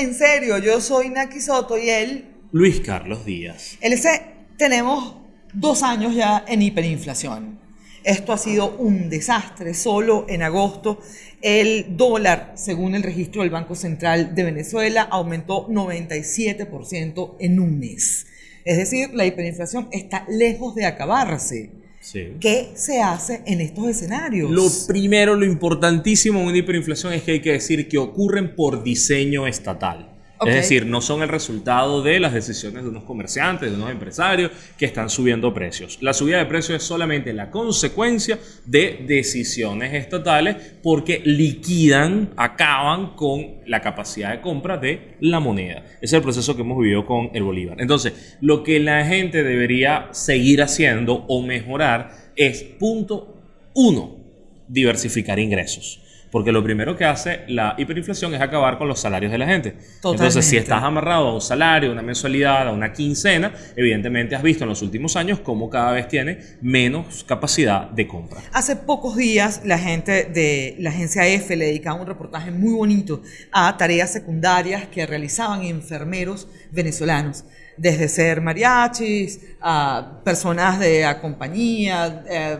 en serio. Yo soy Naki Soto y él, Luis Carlos Díaz. LC, tenemos dos años ya en hiperinflación. Esto ha sido un desastre. Solo en agosto el dólar, según el registro del Banco Central de Venezuela, aumentó 97% en un mes. Es decir, la hiperinflación está lejos de acabarse. Sí. ¿Qué se hace en estos escenarios? Lo primero, lo importantísimo en una hiperinflación es que hay que decir que ocurren por diseño estatal. Es decir, no son el resultado de las decisiones de unos comerciantes, de unos empresarios que están subiendo precios. La subida de precios es solamente la consecuencia de decisiones estatales porque liquidan, acaban con la capacidad de compra de la moneda. Es el proceso que hemos vivido con el Bolívar. Entonces, lo que la gente debería seguir haciendo o mejorar es, punto uno, diversificar ingresos. Porque lo primero que hace la hiperinflación es acabar con los salarios de la gente. Entonces, si estás amarrado a un salario, a una mensualidad, a una quincena, evidentemente has visto en los últimos años cómo cada vez tiene menos capacidad de compra. Hace pocos días la gente de la agencia EFE le dedicaba un reportaje muy bonito a tareas secundarias que realizaban enfermeros venezolanos, desde ser mariachis, a personas de a compañía, eh,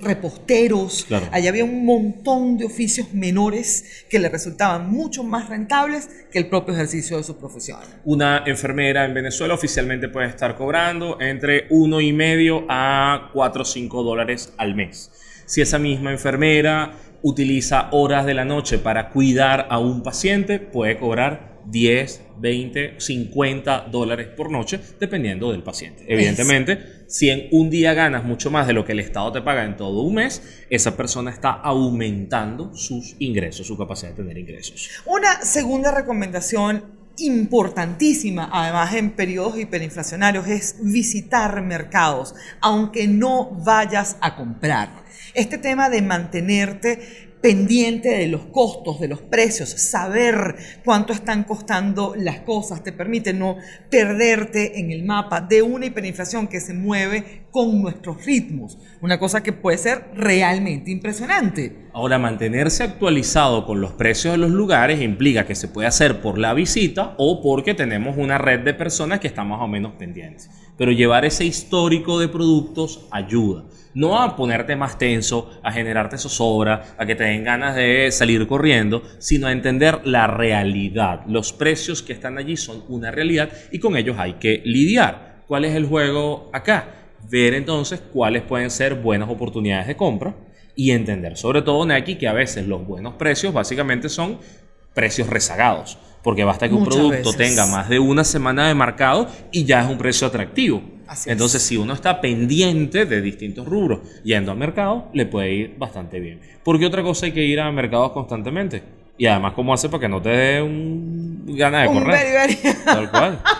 reposteros. Claro. Allá había un montón de oficios menores que le resultaban mucho más rentables que el propio ejercicio de su profesión. Una enfermera en Venezuela oficialmente puede estar cobrando entre 1,5 a 4 o 5 dólares al mes. Si esa misma enfermera utiliza horas de la noche para cuidar a un paciente, puede cobrar 10, 20, 50 dólares por noche, dependiendo del paciente. Evidentemente, si en un día ganas mucho más de lo que el Estado te paga en todo un mes, esa persona está aumentando sus ingresos, su capacidad de tener ingresos. Una segunda recomendación importantísima, además en periodos hiperinflacionarios, es visitar mercados, aunque no vayas a comprar. Este tema de mantenerte pendiente de los costos, de los precios, saber cuánto están costando las cosas, te permite no perderte en el mapa de una hiperinflación que se mueve con nuestros ritmos. Una cosa que puede ser realmente impresionante. Ahora, mantenerse actualizado con los precios de los lugares implica que se puede hacer por la visita o porque tenemos una red de personas que están más o menos pendientes. Pero llevar ese histórico de productos ayuda. No a ponerte más tenso, a generarte zozobra, a que te den ganas de salir corriendo, sino a entender la realidad. Los precios que están allí son una realidad y con ellos hay que lidiar. ¿Cuál es el juego acá? Ver entonces cuáles pueden ser buenas oportunidades de compra y entender, sobre todo Nike, que a veces los buenos precios básicamente son precios rezagados, porque basta que un producto veces. tenga más de una semana de marcado y ya es un precio atractivo. Así es. Entonces, si uno está pendiente de distintos rubros yendo al mercado, le puede ir bastante bien. Porque otra cosa hay que ir a mercados constantemente. Y además, ¿cómo hace para que no te dé un gana de Un correr? Tal cual.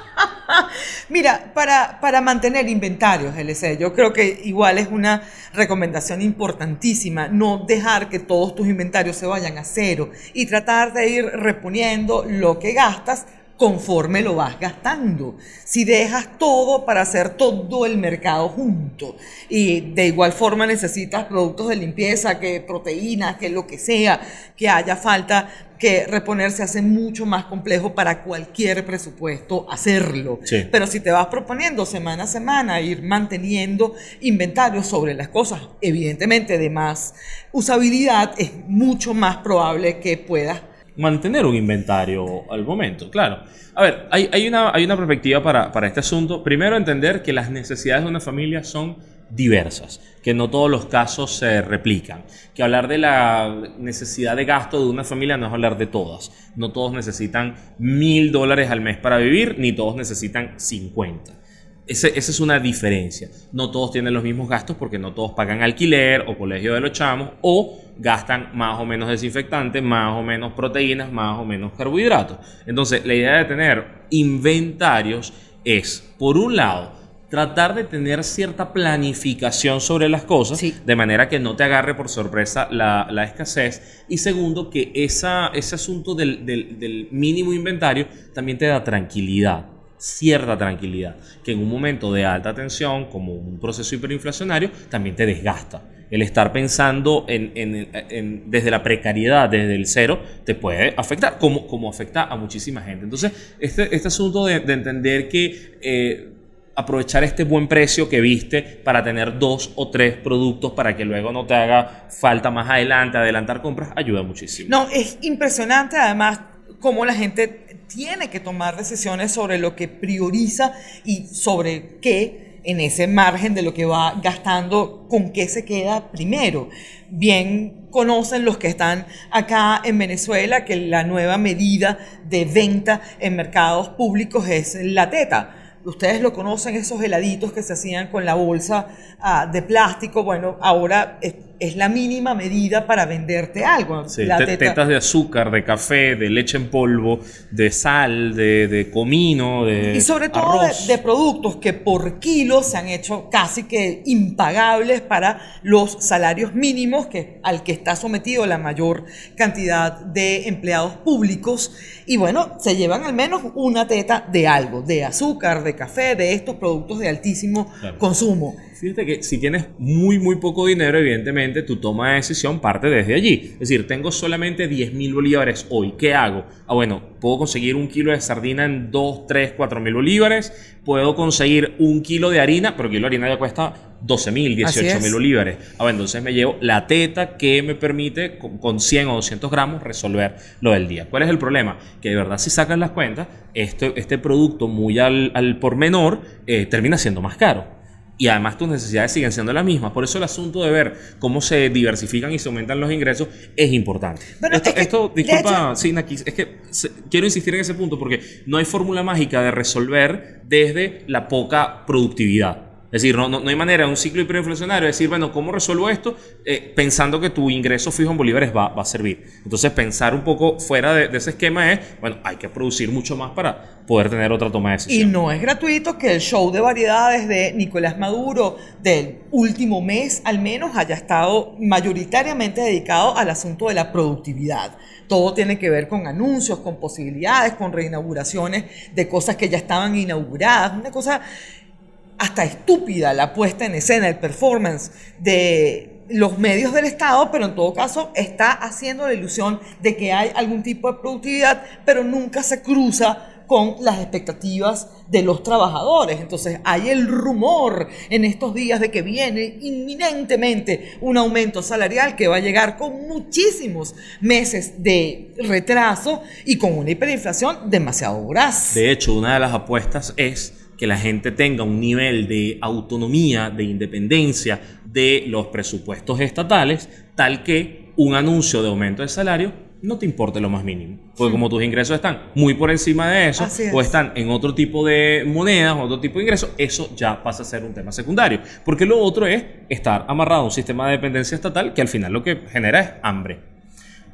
Mira, para, para mantener inventarios, LC, yo creo que igual es una recomendación importantísima no dejar que todos tus inventarios se vayan a cero y tratar de ir reponiendo lo que gastas conforme lo vas gastando. Si dejas todo para hacer todo el mercado junto y de igual forma necesitas productos de limpieza, que proteínas, que lo que sea, que haya falta, que reponerse hace mucho más complejo para cualquier presupuesto hacerlo. Sí. Pero si te vas proponiendo semana a semana ir manteniendo inventarios sobre las cosas, evidentemente de más usabilidad, es mucho más probable que puedas mantener un inventario al momento, claro. A ver, hay, una, hay una perspectiva para, para este asunto. Primero, entender que las necesidades de una familia son diversas, que no todos los casos se replican, que hablar de la necesidad de gasto de una familia no es hablar de todas. No todos necesitan mil dólares al mes para vivir, ni todos necesitan 50. Ese- esa es una diferencia. No todos tienen los mismos gastos porque no todos pagan alquiler o colegio de los chamos o gastan más o menos desinfectantes, más o menos proteínas, más o menos carbohidratos. Entonces, la idea de tener inventarios es, por un lado, tratar de tener cierta planificación sobre las cosas, Sí. de manera que no te agarre por sorpresa la, la escasez. Y segundo, que esa, ese asunto del, del- del mínimo inventario también te da tranquilidad, cierta tranquilidad, que en un momento de alta tensión, como un proceso hiperinflacionario, también te desgasta. El estar pensando en, en- desde la precariedad, desde el cero, te puede afectar, como, como afecta a muchísima gente. Entonces, este, este asunto de, de entender que eh, aprovechar este buen precio que viste para tener dos o tres productos para que luego no te haga falta más adelante, adelantar compras, ayuda muchísimo. No, es impresionante además cómo la gente tiene que tomar decisiones sobre lo que prioriza y sobre qué en ese margen de lo que va gastando, con qué se queda primero. Bien conocen los que están acá en Venezuela que la nueva medida de venta en mercados públicos es la teta. Ustedes lo conocen, esos heladitos que se hacían con la bolsa ah, de plástico. Bueno, ahora es, la mínima medida para venderte algo. Sí, La te- teta- tetas de azúcar, de café, de leche en polvo, de sal, de, de comino, de Y sobre todo de, productos que por kilo se han hecho casi que impagables para los salarios mínimos que, al que está sometido la mayor cantidad de empleados públicos. Y bueno, se llevan al menos una teta de algo, de azúcar, de café, de estos productos de altísimo Claro. consumo. Fíjate que si tienes muy, muy poco dinero, evidentemente tu toma de decisión parte desde allí. Es decir, tengo solamente 10 mil bolívares hoy. ¿Qué hago? Ah, bueno, puedo conseguir un kilo de sardina en 2, 3, 4 mil bolívares. Puedo conseguir un kilo de harina, pero el kilo de harina ya cuesta 12 mil, Así 18 es. mil bolívares. Ah, bueno, entonces me llevo la teta que me permite con, con 100 o 200 gramos resolver lo del día. ¿Cuál es el problema? Que de verdad si sacas las cuentas, este, este producto muy al, al por menor eh, termina siendo más caro. Y además tus necesidades siguen siendo las mismas. Por eso el asunto de ver cómo se diversifican y se aumentan los ingresos es importante. Esto, es que, esto, disculpa, sí, Naki, es que se- quiero insistir en ese punto porque no hay fórmula mágica de resolver desde la poca productividad. Es decir, no, no, no hay manera de un ciclo hiperinflacionario de decir, bueno, ¿cómo resuelvo esto? Eh, pensando que tu ingreso fijo en bolívares va, va a servir. Entonces, pensar un poco fuera de, de ese esquema es, bueno, hay que producir mucho más para poder tener otra toma de Y decisión. no es gratuito que el show de variedades de Nicolás Maduro del último mes al menos haya estado mayoritariamente dedicado al asunto de la productividad. Todo tiene que ver con anuncios, con posibilidades, con reinauguraciones de cosas que ya estaban inauguradas. Una cosa hasta estúpida la puesta en escena, el performance de los medios del Estado, pero en todo caso está haciendo la ilusión de que hay algún tipo de productividad, pero nunca se cruza con las expectativas de los trabajadores. Entonces hay el rumor en estos días de que viene inminentemente un aumento salarial que va a llegar con muchísimos meses de retraso y con una hiperinflación demasiado voraz. De hecho, una de las apuestas es que la gente tenga un nivel de autonomía, de independencia de los presupuestos estatales, tal que un anuncio de aumento de salario no te importe lo más mínimo. Porque como tus ingresos están muy por encima de eso, es. o están en otro tipo de monedas, otro tipo de ingresos, eso ya pasa a ser un tema secundario. Porque lo otro es estar amarrado a un sistema de dependencia estatal que al final lo que genera es hambre.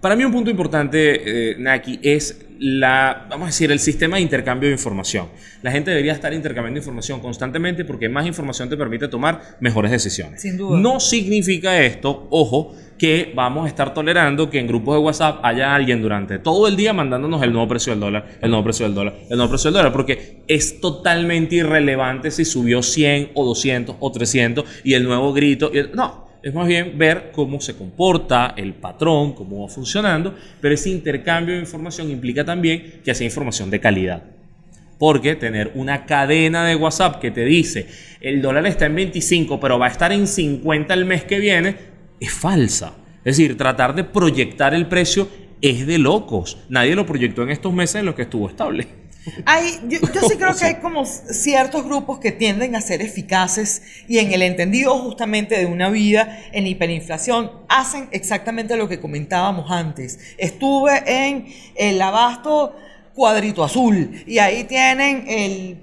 Para mí un punto importante, eh, Naki, es la, vamos a decir, el sistema de intercambio de información. La gente debería estar intercambiando información constantemente porque más información te permite tomar mejores decisiones. Sin duda. No significa esto, ojo, que vamos a estar tolerando que en grupos de WhatsApp haya alguien durante todo el día mandándonos el nuevo precio del dólar, el nuevo precio del dólar, el nuevo precio del dólar, porque es totalmente irrelevante si subió 100 o 200 o 300 y el nuevo grito. y el- no, es más bien ver cómo se comporta el patrón, cómo va funcionando, pero ese intercambio de información implica también que sea información de calidad. Porque tener una cadena de WhatsApp que te dice el dólar está en 25, pero va a estar en 50 el mes que viene, es falsa. Es decir, tratar de proyectar el precio es de locos. Nadie lo proyectó en estos meses en los que estuvo estable. Hay, yo, yo sí creo que hay como ciertos grupos que tienden a ser eficaces y en el entendido justamente de una vida en hiperinflación hacen exactamente lo que comentábamos antes. Estuve en el abasto cuadrito azul y ahí tienen el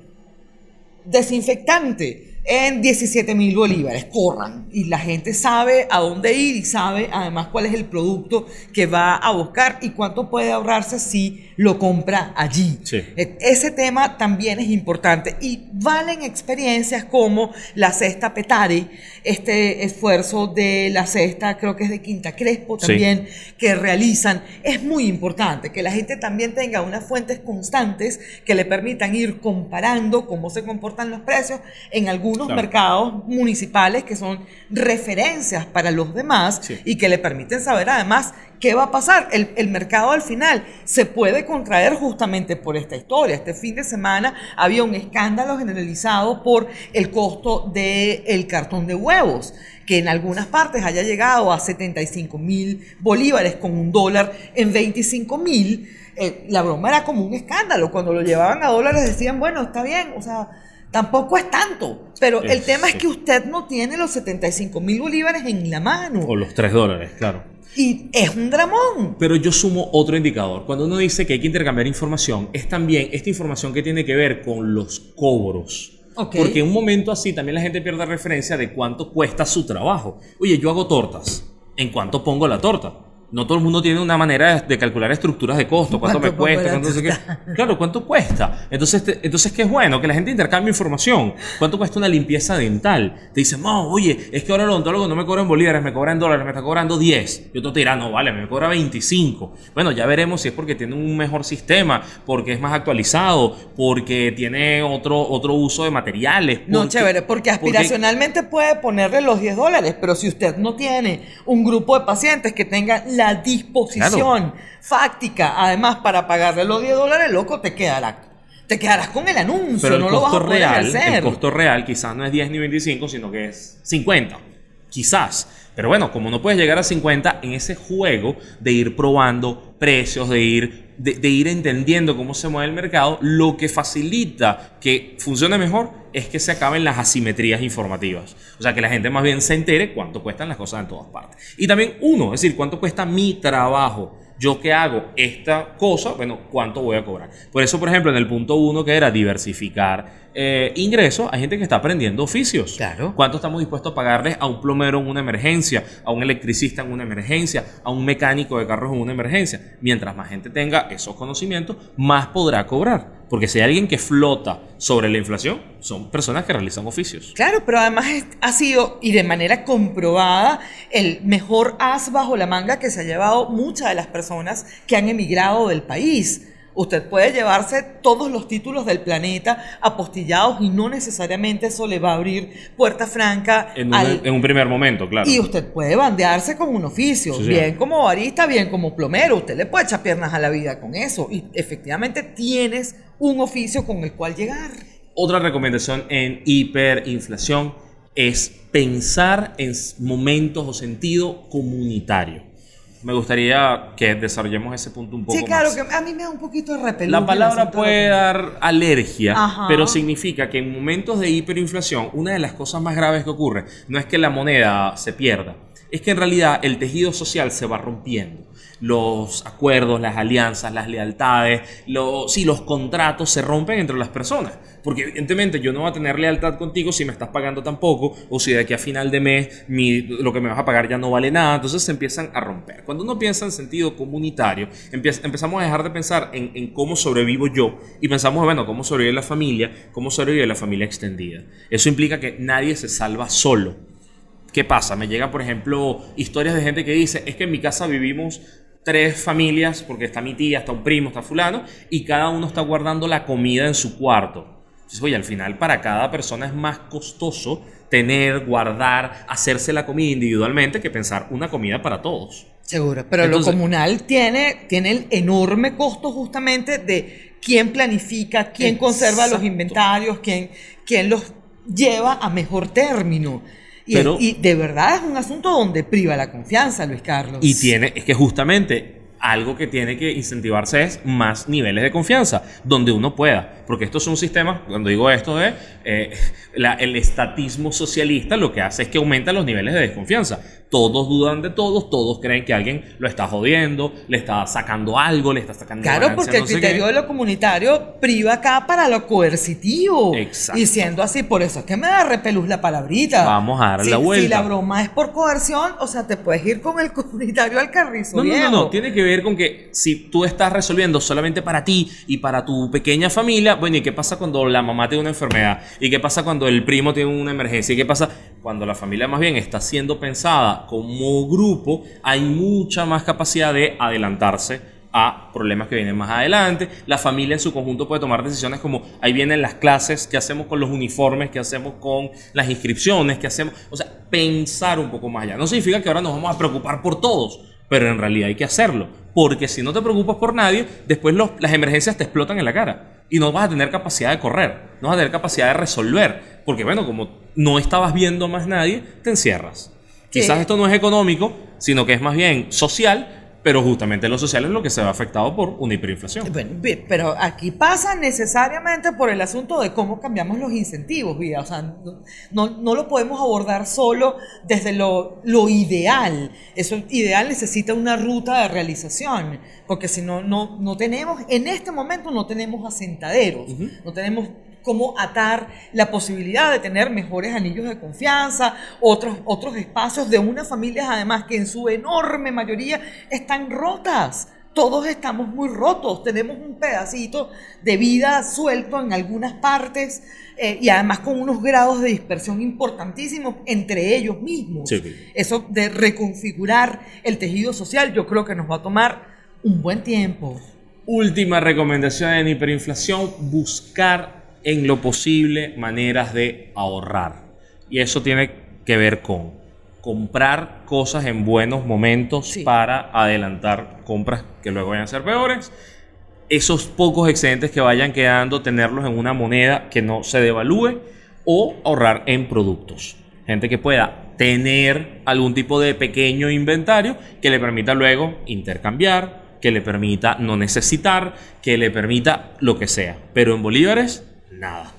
desinfectante en 17 mil bolívares, corran. Y la gente sabe a dónde ir y sabe además cuál es el producto que va a buscar y cuánto puede ahorrarse si lo compra allí. Sí. E- Ese tema también es importante y valen experiencias como la cesta Petare, este esfuerzo de la cesta, creo que es de Quinta Crespo Sí. también, que realizan. Es muy importante que la gente también tenga unas fuentes constantes que le permitan ir comparando cómo se comportan los precios en algunos unos Claro. mercados municipales que son referencias para los demás Sí. y que le permiten saber además qué va a pasar. El, el mercado al final se puede contraer justamente por esta historia. Este fin de semana había un escándalo generalizado por el costo del cartón de huevos que en algunas partes haya llegado a 75 mil bolívares con un dólar en 25 mil, eh, la broma era como un escándalo. Cuando lo llevaban a dólares decían, bueno, está bien, o sea, tampoco es tanto. Pero el Es- tema es que usted no tiene los 75 mil bolívares en la mano. O los 3 dólares, claro. Y es un dramón. Pero yo sumo otro indicador. Cuando uno dice que hay que intercambiar información, es también esta información que tiene que ver con los cobros. Ok. Porque en un momento así también la gente pierde referencia de cuánto cuesta su trabajo. Oye, yo hago tortas. ¿En cuánto pongo la torta? No todo el mundo tiene una manera de, calcular estructuras de costo, cuánto, me ¿Cuánto pongo cuesta, cuánto sé qué. Claro, cuánto cuesta. Entonces, te- entonces qué es bueno que la gente intercambie información. ¿Cuánto cuesta una limpieza dental? Te dicen, no, oye, es que ahora el odontólogo no me cobra en bolívares, me cobra en dólares, me está cobrando 10. Y otro te dirá, no, vale, me cobra 25. Bueno, ya veremos si es porque tiene un mejor sistema, porque es más actualizado, porque tiene otro, otro uso de materiales. No, chévere, porque aspiracionalmente puede ponerle los 10 dólares, pero si usted no tiene un grupo de pacientes que tenga la disposición fáctica, además para pagarle los 10 dólares, loco, te quedará. Te quedarás con el anuncio, Pero el no lo vas a poder real, hacer. el costo real quizás no es 10 ni 25, sino que es 50. Quizás. Pero bueno, como no puedes llegar a 50 en ese juego de ir probando precios, de ir, de, ir entendiendo cómo se mueve el mercado, lo que facilita que funcione mejor es que se acaben las asimetrías informativas. O sea, que la gente más bien se entere cuánto cuestan las cosas en todas partes. Y también uno, es decir, cuánto cuesta mi trabajo. Yo que hago esta cosa, bueno, ¿cuánto voy a cobrar? Por eso, por ejemplo, en el punto uno que era diversificar eh, ingresos, hay gente que está aprendiendo oficios. Claro. ¿Cuánto estamos dispuestos a pagarles a un plomero en una emergencia, a un electricista en una emergencia, a un mecánico de carros en una emergencia? Mientras más gente tenga esos conocimientos, más podrá cobrar. Porque si hay alguien que flota sobre la inflación, son personas que realizan oficios. Claro, pero además ha sido, y de manera comprobada, el mejor as bajo la manga que se ha llevado muchas de las personas que han emigrado del país. Usted puede llevarse todos los títulos del planeta apostillados y no necesariamente eso le va a abrir puerta franca En un, al, en un primer momento, claro. y usted puede bandearse con un oficio, Sí, sí. bien como barista, bien como plomero. Usted le puede echar piernas a la vida con eso. Y efectivamente tienes un oficio con el cual llegar. Otra recomendación en hiperinflación es pensar en momentos o sentido comunitario. Me gustaría que desarrollemos ese punto un poco Sí, claro, más. que a mí me da un poquito de repelús. La palabra puede de- dar alergia, Ajá. pero significa que en momentos de hiperinflación, una de las cosas más graves que ocurre no es que la moneda se pierda, es que en realidad el tejido social se va rompiendo. Los acuerdos, las alianzas, las lealtades, los, sí, los contratos se rompen entre las personas. Porque evidentemente yo no voy a tener lealtad contigo si me estás pagando tan poco o si de aquí a final de mes mi- lo que me vas a pagar ya no vale nada. Entonces se empiezan a romper. Cuando uno piensa en sentido comunitario, empezamos a dejar de pensar en, en cómo sobrevivo yo y pensamos, bueno, cómo sobrevive la familia, cómo sobrevive la familia extendida. Eso implica que nadie se salva solo. ¿Qué pasa? Me llegan, por ejemplo, historias de gente que dice, es que en mi casa vivimos tres familias, porque está mi tía, está un primo, está fulano, y cada uno está guardando la comida en su cuarto. Entonces, oye, al final para cada persona es más costoso tener, guardar, hacerse la comida individualmente que pensar una comida para todos. Seguro, pero Entonces- lo comunal tiene, tiene el enorme costo justamente de quién planifica, quién conserva los Exacto. inventarios, quién, quién los lleva a mejor término. Y, Pero- y de verdad es un asunto donde priva la confianza, Luis Carlos. Y tiene, es que justamente algo que tiene que incentivarse es más niveles de confianza, donde uno pueda. Porque esto es un sistema, cuando digo esto de eh, la- el estatismo socialista, lo que hace es que aumenta los niveles de desconfianza. Todos dudan de todos, todos creen que alguien lo está jodiendo, le está sacando algo, le está sacando Claro, porque el no criterio de lo comunitario priva acá para lo coercitivo. Exacto. Y siendo así, por eso es que me da repelús la palabrita. Vamos a darle Si- la vuelta. Si la broma es por coerción, o sea, te puedes ir con el comunitario al carrizo. No, no, no, no, tiene que ver con que si tú estás resolviendo solamente para ti y para tu pequeña familia, bueno, ¿y qué pasa cuando la mamá tiene una enfermedad? ¿Y qué pasa cuando el primo tiene una emergencia? ¿Y qué pasa cuando la familia más bien está siendo pensada como grupo? Hay mucha más capacidad de adelantarse a problemas que vienen más adelante. La familia en su conjunto puede tomar decisiones como ahí vienen las clases, qué hacemos con los uniformes, qué hacemos con las inscripciones, qué hacemos. O sea, pensar un poco más allá. No significa que ahora nos vamos a preocupar por todos, pero en realidad hay que hacerlo. Porque si no te preocupas por nadie, después las emergencias te explotan en la cara. Y no vas a tener capacidad de correr, no vas a tener capacidad de resolver. Porque bueno, como no estabas viendo más nadie, te encierras. Quizás esto no es económico, sino que es más bien social pero justamente lo social es lo que se ve afectado por una hiperinflación. Bueno, pero aquí pasa necesariamente por el asunto de cómo cambiamos los incentivos, vida. O sea, no, no lo podemos abordar solo desde lo, lo, ideal. Eso ideal necesita una ruta de realización, porque si no, no, no tenemos, en este momento no tenemos asentaderos, no tenemos cómo atar la posibilidad de tener mejores anillos de confianza, otros, otros espacios de unas familias además que en su enorme mayoría están rotas. Todos estamos muy rotos, tenemos un pedacito de vida suelto en algunas partes eh, y además con unos grados de dispersión importantísimos entre ellos mismos. Eso de reconfigurar el tejido social yo creo que nos va a tomar un buen tiempo. Última recomendación en hiperinflación, buscar en lo posible maneras de ahorrar. Y eso tiene que ver con comprar cosas en buenos momentos para adelantar compras que luego vayan a ser peores. Esos pocos excedentes que vayan quedando, tenerlos en una moneda que no se devalúe o ahorrar en productos. Gente que pueda tener algún tipo de pequeño inventario que le permita luego intercambiar, que le permita no necesitar, que le permita lo que sea. Pero en bolívares nada.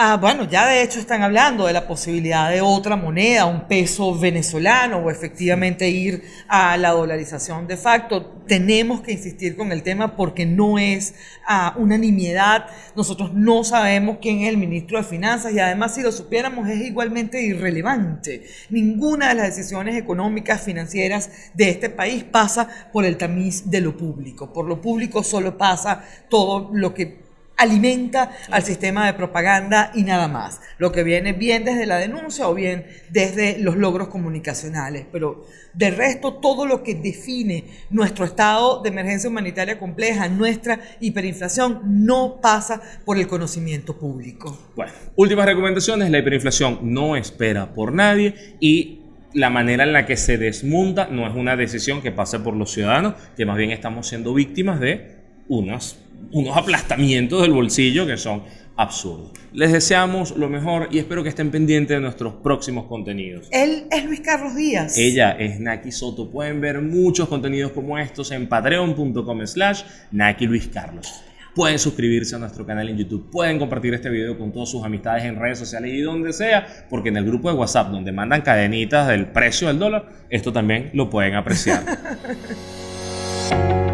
Ah, bueno, ya de hecho están hablando de la posibilidad de otra moneda, un peso venezolano o efectivamente ir a la dolarización de facto. Tenemos que insistir con el tema porque no es ah, una nimiedad. Nosotros no sabemos quién es el ministro de Finanzas y además si lo supiéramos es igualmente irrelevante. Ninguna de las decisiones económicas, financieras de este país pasa por el tamiz de lo público. Por lo público solo pasa todo lo que alimenta al sistema de propaganda y nada más. Lo que viene bien desde la denuncia o bien desde los logros comunicacionales. Pero de resto, todo lo que define nuestro estado de emergencia humanitaria compleja, nuestra hiperinflación, no pasa por el conocimiento público. Bueno, últimas recomendaciones. La hiperinflación no espera por nadie y la manera en la que se desmonta no es una decisión que pase por los ciudadanos, que más bien estamos siendo víctimas de unas unos aplastamientos del bolsillo que son absurdos. Les deseamos lo mejor y espero que estén pendientes de nuestros próximos contenidos. Él es Luis Carlos Díaz. Ella es Naki Soto. Pueden ver muchos contenidos como estos en patreon.com slash Naki Luis Carlos. Pueden suscribirse a nuestro canal en YouTube, pueden compartir este video con todas sus amistades en redes sociales y donde sea, porque en el grupo de WhatsApp donde mandan cadenitas del precio del dólar, esto también lo pueden apreciar.